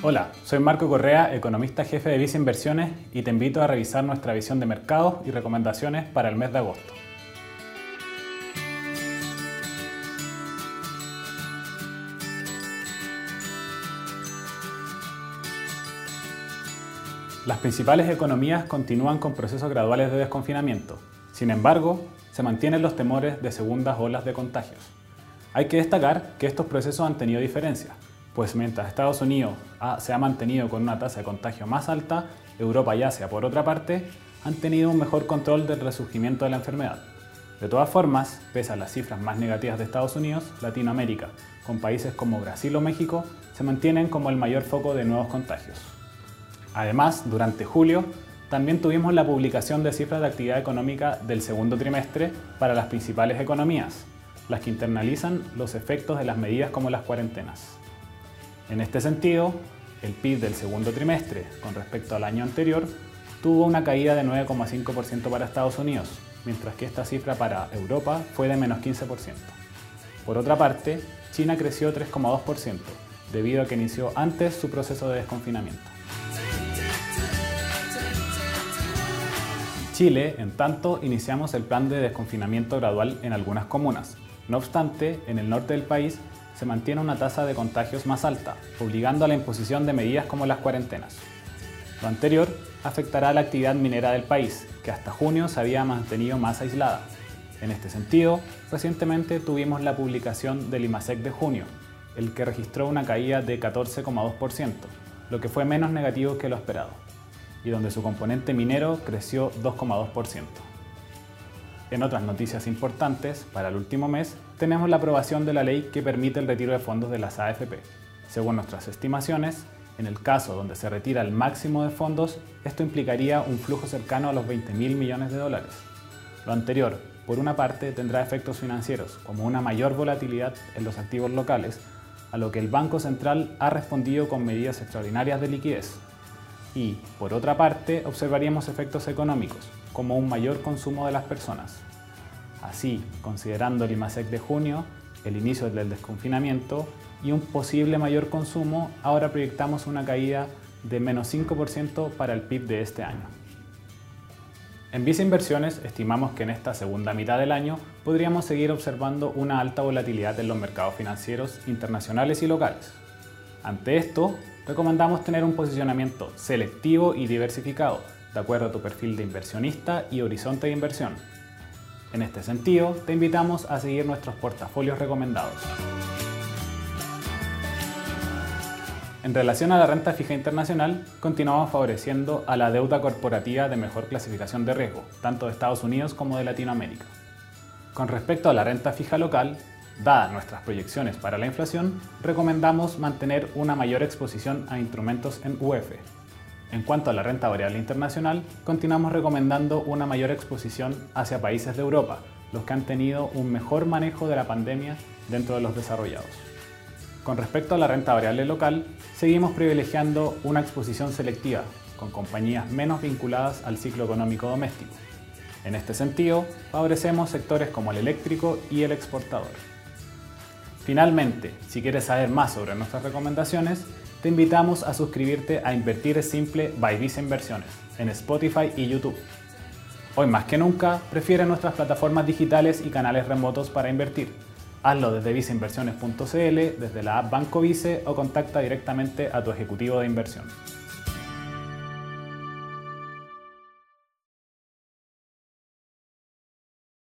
Hola, soy Marco Correa, economista jefe de Visa Inversiones y te invito a revisar nuestra visión de mercados y recomendaciones para el mes de agosto. Las principales economías continúan con procesos graduales de desconfinamiento. Sin embargo, se mantienen los temores de segundas olas de contagios. Hay que destacar que estos procesos han tenido diferencias, pues mientras Estados Unidos se ha mantenido con una tasa de contagio más alta, Europa y Asia, por otra parte, han tenido un mejor control del resurgimiento de la enfermedad. De todas formas, pese a las cifras más negativas de Estados Unidos, Latinoamérica, con países como Brasil o México, se mantienen como el mayor foco de nuevos contagios. Además, durante julio, también tuvimos la publicación de cifras de actividad económica del segundo trimestre para las principales economías, las que internalizan los efectos de las medidas como las cuarentenas. En este sentido, el PIB del segundo trimestre con respecto al año anterior tuvo una caída de 9,5% para Estados Unidos, mientras que esta cifra para Europa fue de menos 15%. Por otra parte, China creció 3,2%, debido a que inició antes su proceso de desconfinamiento. Chile, en tanto, iniciamos el plan de desconfinamiento gradual en algunas comunas. No obstante, en el norte del país se mantiene una tasa de contagios más alta, obligando a la imposición de medidas como las cuarentenas. Lo anterior afectará a la actividad minera del país, que hasta junio se había mantenido más aislada. En este sentido, recientemente tuvimos la publicación del IMASEC de junio, el que registró una caída de 14,2%, lo que fue menos negativo que lo esperado y donde su componente minero creció 2,2%. En otras noticias importantes, para el último mes, tenemos la aprobación de la ley que permite el retiro de fondos de las AFP. Según nuestras estimaciones, en el caso donde se retira el máximo de fondos, esto implicaría un flujo cercano a los 20 mil millones de dólares. Lo anterior, por una parte, tendrá efectos financieros, como una mayor volatilidad en los activos locales, a lo que el Banco Central ha respondido con medidas extraordinarias de liquidez, y, por otra parte, observaríamos efectos económicos, como un mayor consumo de las personas. Así, considerando el IMASEC de junio, el inicio del desconfinamiento y un posible mayor consumo, ahora proyectamos una caída de menos 5% para el PIB de este año. En Visa Inversiones estimamos que en esta segunda mitad del año podríamos seguir observando una alta volatilidad en los mercados financieros internacionales y locales. Ante esto, recomendamos tener un posicionamiento selectivo y diversificado, de acuerdo a tu perfil de inversionista y horizonte de inversión. En este sentido, te invitamos a seguir nuestros portafolios recomendados. En relación a la renta fija internacional, continuamos favoreciendo a la deuda corporativa de mejor clasificación de riesgo, tanto de Estados Unidos como de Latinoamérica. Con respecto a la renta fija local, Dadas nuestras proyecciones para la inflación, recomendamos mantener una mayor exposición a instrumentos en UF. En cuanto a la renta variable internacional, continuamos recomendando una mayor exposición hacia países de Europa, los que han tenido un mejor manejo de la pandemia dentro de los desarrollados. Con respecto a la renta variable local, seguimos privilegiando una exposición selectiva, con compañías menos vinculadas al ciclo económico doméstico. En este sentido, favorecemos sectores como el eléctrico y el exportador. Finalmente, si quieres saber más sobre nuestras recomendaciones, te invitamos a suscribirte a Invertir es Simple by Visa Inversiones en Spotify y YouTube. Hoy más que nunca, prefiere nuestras plataformas digitales y canales remotos para invertir. Hazlo desde viceinversiones.cl, desde la app Banco Vice o contacta directamente a tu ejecutivo de inversión.